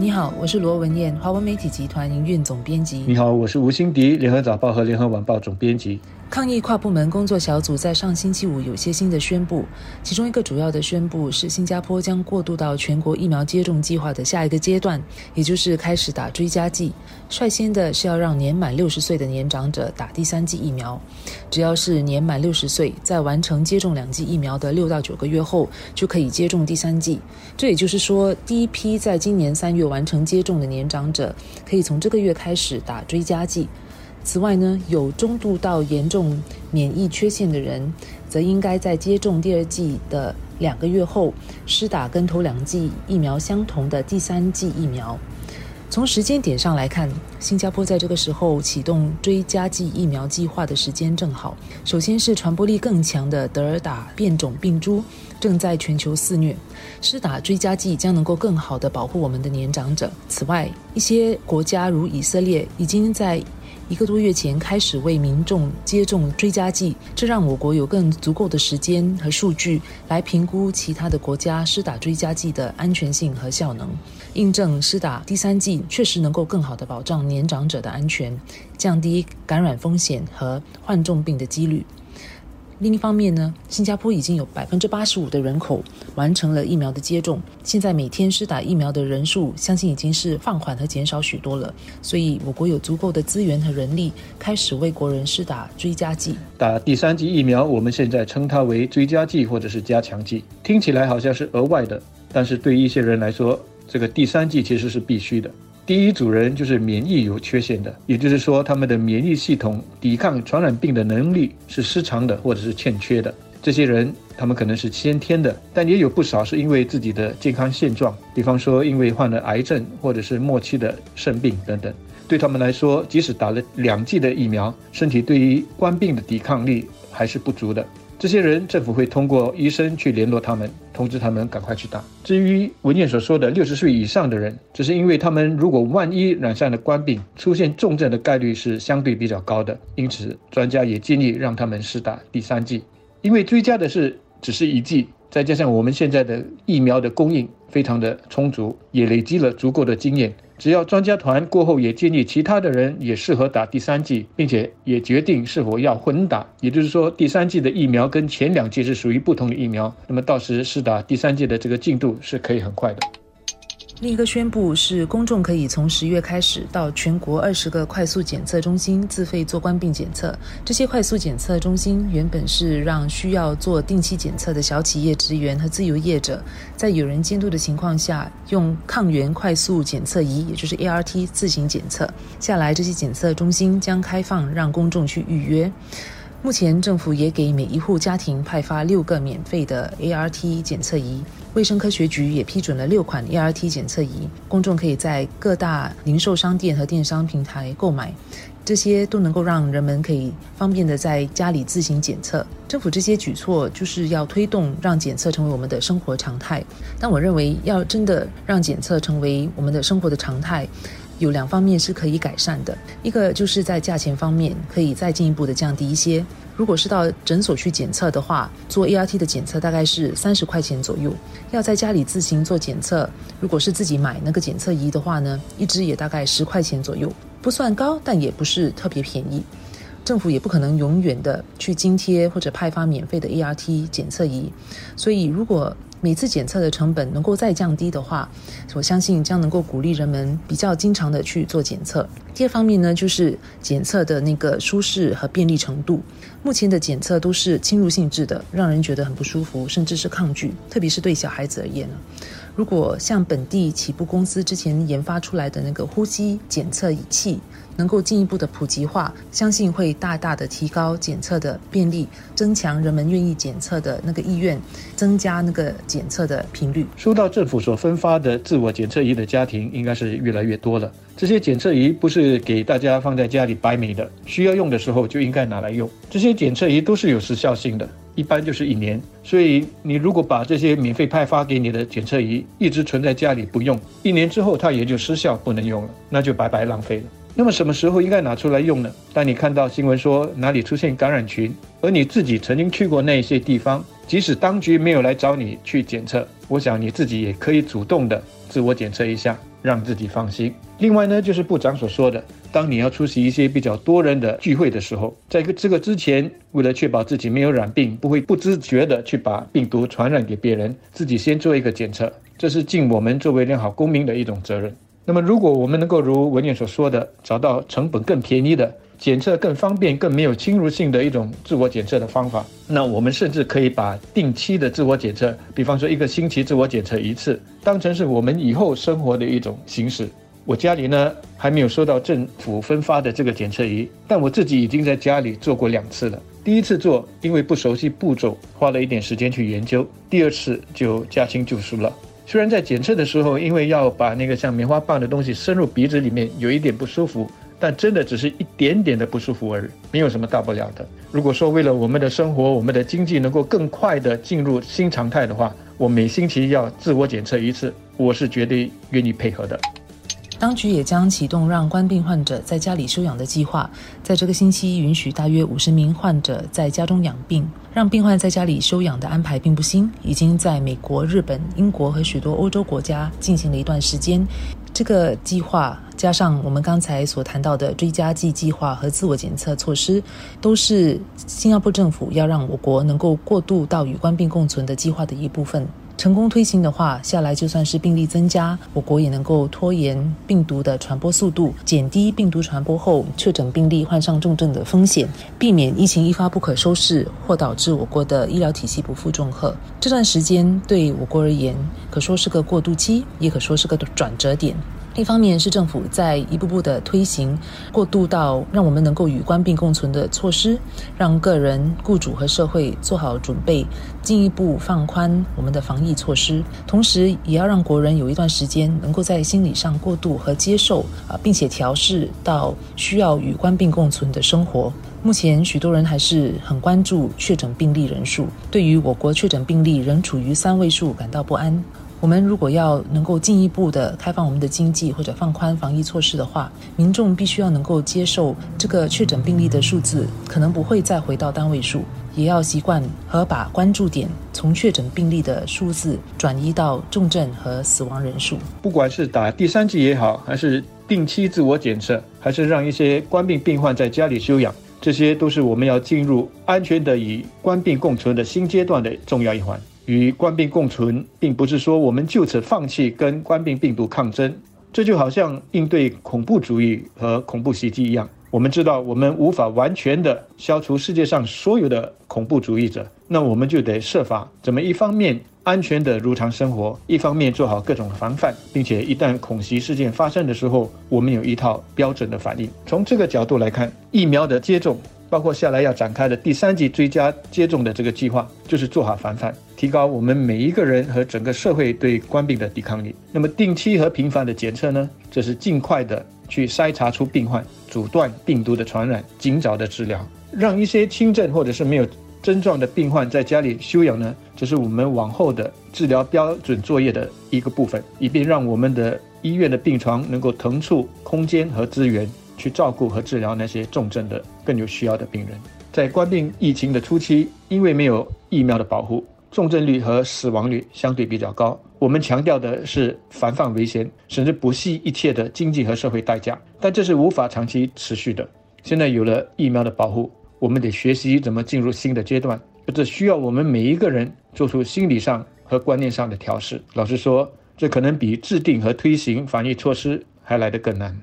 你好，我是罗文燕，华文媒体集团营运总编辑。你好，我是吴欣迪，联合早报和联合晚报总编辑。抗疫跨部门工作小组在上星期五有些新的宣布，其中一个主要的宣布是新加坡将过渡到全国疫苗接种计划的下一个阶段，也就是开始打追加剂。率先的是要让年满六十岁的年长者打第三剂疫苗，只要是年满六十岁，在完成接种两剂疫苗的六到九个月后，就可以接种第三剂。这也就是说，第一批在今年三月完成接种的年长者，可以从这个月开始打追加剂。此外呢，有中度到严重免疫缺陷的人，则应该在接种第二剂的两个月后，施打跟头两剂疫苗相同的第三剂疫苗。从时间点上来看，新加坡在这个时候启动追加剂疫苗计划的时间正好。首先是传播力更强的德尔塔变种病株正在全球肆虐，施打追加剂将能够更好的保护我们的年长者。此外，一些国家如以色列已经在。一个多月前开始为民众接种追加剂，这让我国有更足够的时间和数据来评估其他的国家施打追加剂的安全性和效能，印证施打第三剂确实能够更好的保障年长者的安全，降低感染风险和患重病的几率。另一方面呢，新加坡已经有百分之八十五的人口完成了疫苗的接种，现在每天施打疫苗的人数，相信已经是放缓和减少许多了。所以，我国有足够的资源和人力，开始为国人施打追加剂。打第三剂疫苗，我们现在称它为追加剂或者是加强剂，听起来好像是额外的，但是对一些人来说，这个第三剂其实是必须的。第一组人就是免疫有缺陷的，也就是说，他们的免疫系统抵抗传染病的能力是失常的，或者是欠缺的。这些人，他们可能是先天的，但也有不少是因为自己的健康现状，比方说因为患了癌症，或者是末期的肾病等等。对他们来说，即使打了两剂的疫苗，身体对于冠病的抵抗力还是不足的。这些人，政府会通过医生去联络他们，通知他们赶快去打。至于文件所说的六十岁以上的人，只是因为他们如果万一染上了冠病，出现重症的概率是相对比较高的，因此专家也建议让他们试打第三剂。因为追加的是只是一剂，再加上我们现在的疫苗的供应非常的充足，也累积了足够的经验。只要专家团过后也建议其他的人也适合打第三剂，并且也决定是否要混打，也就是说第三剂的疫苗跟前两剂是属于不同的疫苗，那么到时试打第三剂的这个进度是可以很快的。另一个宣布是，公众可以从十月开始到全国二十个快速检测中心自费做冠病检测。这些快速检测中心原本是让需要做定期检测的小企业职员和自由业者，在有人监督的情况下，用抗原快速检测仪，也就是 ART 自行检测。下来，这些检测中心将开放让公众去预约。目前，政府也给每一户家庭派发六个免费的 ART 检测仪。卫生科学局也批准了六款 ART 检测仪，公众可以在各大零售商店和电商平台购买。这些都能够让人们可以方便的在家里自行检测。政府这些举措就是要推动让检测成为我们的生活常态。但我认为，要真的让检测成为我们的生活的常态。有两方面是可以改善的，一个就是在价钱方面可以再进一步的降低一些。如果是到诊所去检测的话，做 ART 的检测大概是三十块钱左右。要在家里自行做检测，如果是自己买那个检测仪的话呢，一支也大概十块钱左右，不算高，但也不是特别便宜。政府也不可能永远的去津贴或者派发免费的 ART 检测仪，所以如果每次检测的成本能够再降低的话，我相信将能够鼓励人们比较经常的去做检测。第二方面呢，就是检测的那个舒适和便利程度。目前的检测都是侵入性质的，让人觉得很不舒服，甚至是抗拒，特别是对小孩子而言。如果像本地起步公司之前研发出来的那个呼吸检测仪器，能够进一步的普及化，相信会大大的提高检测的便利，增强人们愿意检测的那个意愿，增加那个检测的频率。收到政府所分发的自我检测仪的家庭应该是越来越多了。这些检测仪不是给大家放在家里摆美的，需要用的时候就应该拿来用。这些检测仪都是有时效性的，一般就是一年。所以你如果把这些免费派发给你的检测仪一直存在家里不用，一年之后它也就失效不能用了，那就白白浪费了。那么什么时候应该拿出来用呢？当你看到新闻说哪里出现感染群，而你自己曾经去过那些地方，即使当局没有来找你去检测，我想你自己也可以主动的自我检测一下。让自己放心。另外呢，就是部长所说的，当你要出席一些比较多人的聚会的时候，在这个之前，为了确保自己没有染病，不会不自觉的去把病毒传染给别人，自己先做一个检测，这是尽我们作为良好公民的一种责任。那么，如果我们能够如文件所说的，找到成本更便宜的、检测更方便、更没有侵入性的一种自我检测的方法，那我们甚至可以把定期的自我检测，比方说一个星期自我检测一次，当成是我们以后生活的一种形式。我家里呢还没有收到政府分发的这个检测仪，但我自己已经在家里做过两次了。第一次做，因为不熟悉步骤，花了一点时间去研究；第二次就驾轻就熟了。虽然在检测的时候，因为要把那个像棉花棒的东西伸入鼻子里面，有一点不舒服，但真的只是一点点的不舒服而已，没有什么大不了的。如果说为了我们的生活、我们的经济能够更快的进入新常态的话，我每星期要自我检测一次，我是绝对愿意配合的。当局也将启动让冠病患者在家里休养的计划，在这个星期允许大约五十名患者在家中养病。让病患在家里休养的安排并不新，已经在美国、日本、英国和许多欧洲国家进行了一段时间。这个计划加上我们刚才所谈到的追加剂计划和自我检测措施，都是新加坡政府要让我国能够过渡到与冠病共存的计划的一部分。成功推行的话，下来就算是病例增加，我国也能够拖延病毒的传播速度，减低病毒传播后确诊病例患上重症的风险，避免疫情一发不可收拾或导致我国的医疗体系不负重荷。这段时间对我国而言，可说是个过渡期，也可说是个转折点。一方面是政府在一步步的推行过渡到让我们能够与官病共存的措施，让个人、雇主和社会做好准备，进一步放宽我们的防疫措施。同时，也要让国人有一段时间能够在心理上过渡和接受啊，并且调试到需要与官病共存的生活。目前，许多人还是很关注确诊病例人数，对于我国确诊病例仍处于三位数感到不安。我们如果要能够进一步的开放我们的经济或者放宽防疫措施的话，民众必须要能够接受这个确诊病例的数字可能不会再回到单位数，也要习惯和把关注点从确诊病例的数字转移到重症和死亡人数。不管是打第三剂也好，还是定期自我检测，还是让一些官病病患在家里休养，这些都是我们要进入安全的与官病共存的新阶段的重要一环。与冠病共存，并不是说我们就此放弃跟冠病病毒抗争。这就好像应对恐怖主义和恐怖袭击一样。我们知道，我们无法完全的消除世界上所有的恐怖主义者，那我们就得设法怎么一方面安全的如常生活，一方面做好各种防范，并且一旦恐袭事件发生的时候，我们有一套标准的反应。从这个角度来看，疫苗的接种。包括下来要展开的第三级追加接种的这个计划，就是做好防范，提高我们每一个人和整个社会对冠病的抵抗力。那么定期和频繁的检测呢？这是尽快的去筛查出病患，阻断病毒的传染，尽早的治疗，让一些轻症或者是没有症状的病患在家里休养呢？这是我们往后的治疗标准作业的一个部分，以便让我们的医院的病床能够腾出空间和资源。去照顾和治疗那些重症的、更有需要的病人。在冠病疫情的初期，因为没有疫苗的保护，重症率和死亡率相对比较高。我们强调的是防范为先，甚至不惜一切的经济和社会代价。但这是无法长期持续的。现在有了疫苗的保护，我们得学习怎么进入新的阶段。这需要我们每一个人做出心理上和观念上的调试。老实说，这可能比制定和推行防疫措施还来得更难。